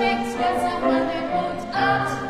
schmeckt, wenn man den Mund atmet.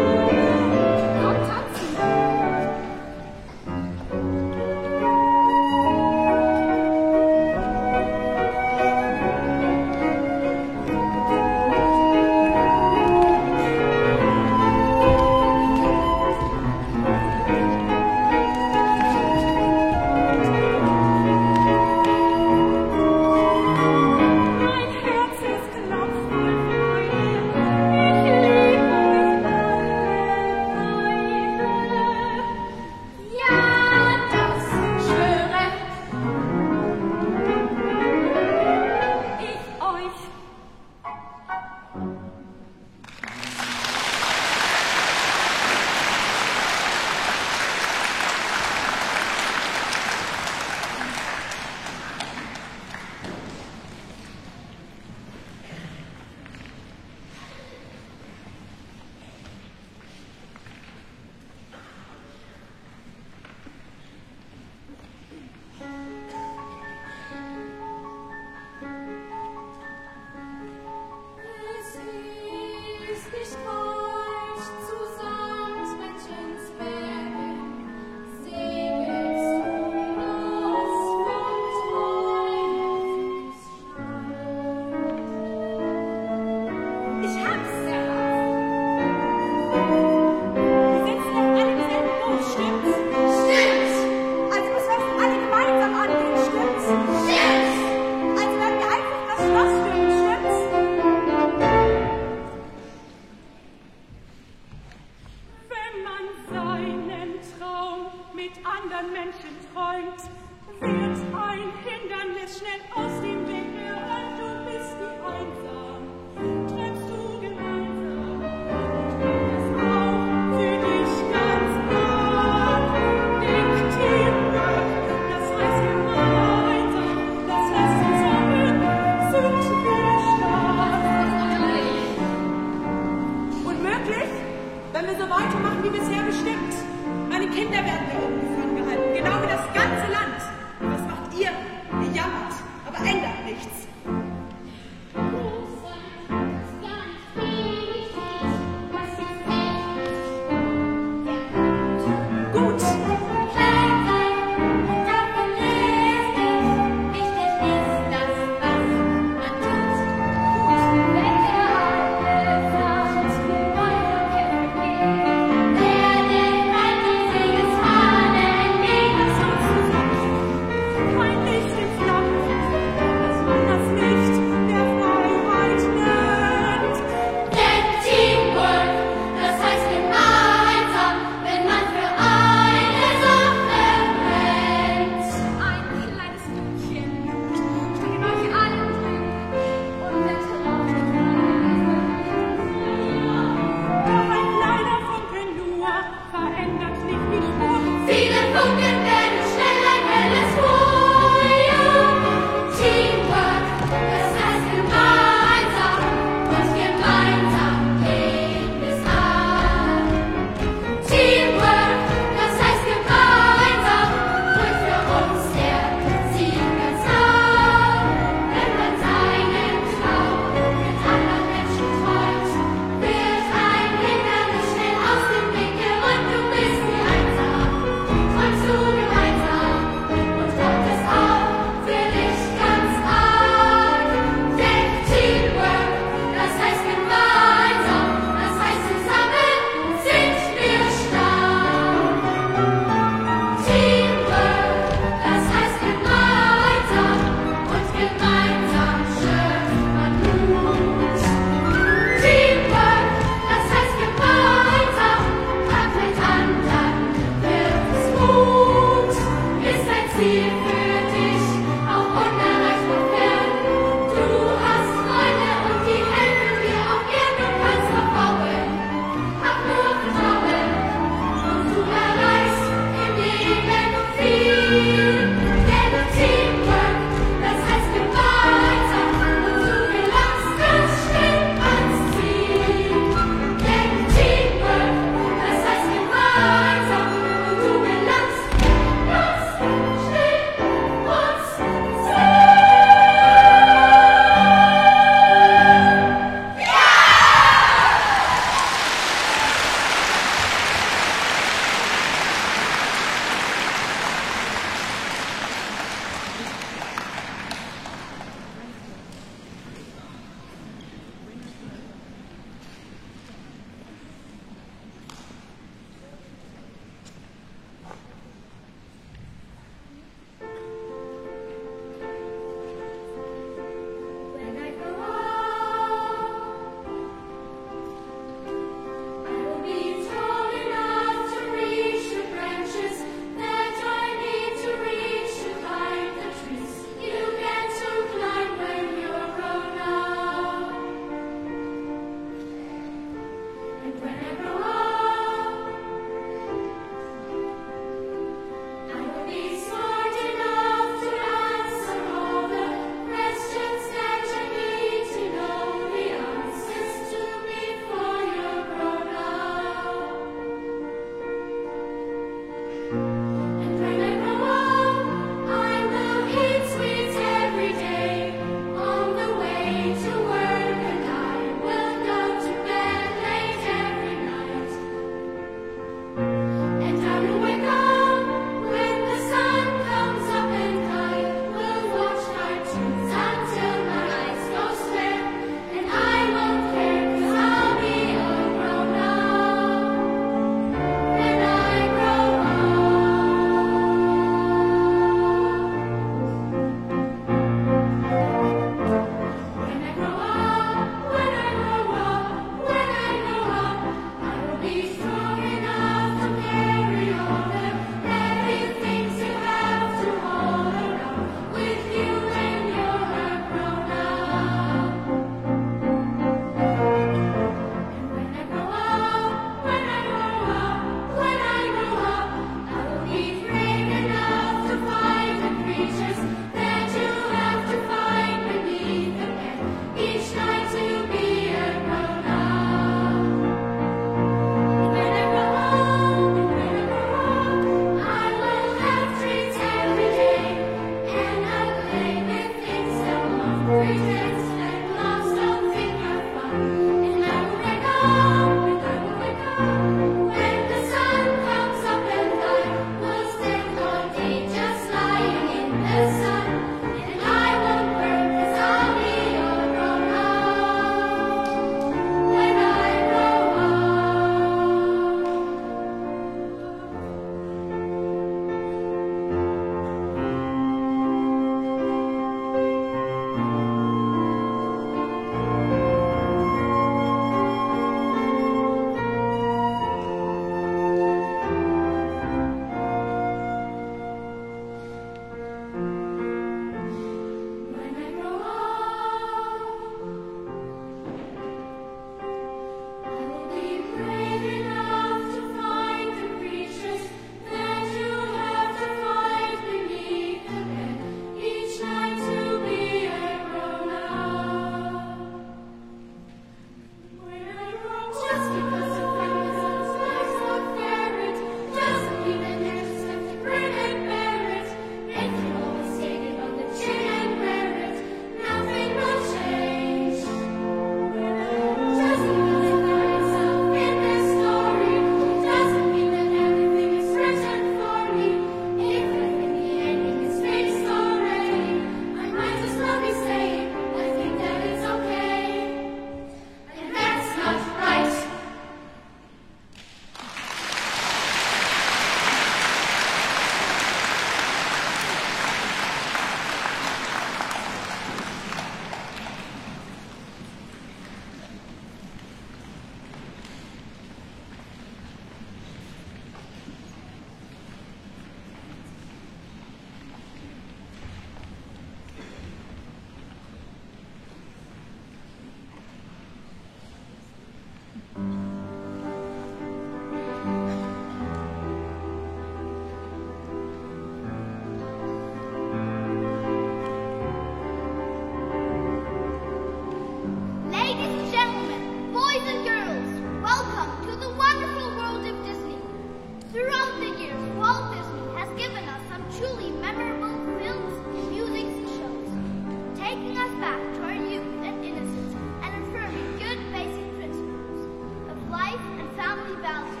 thousand.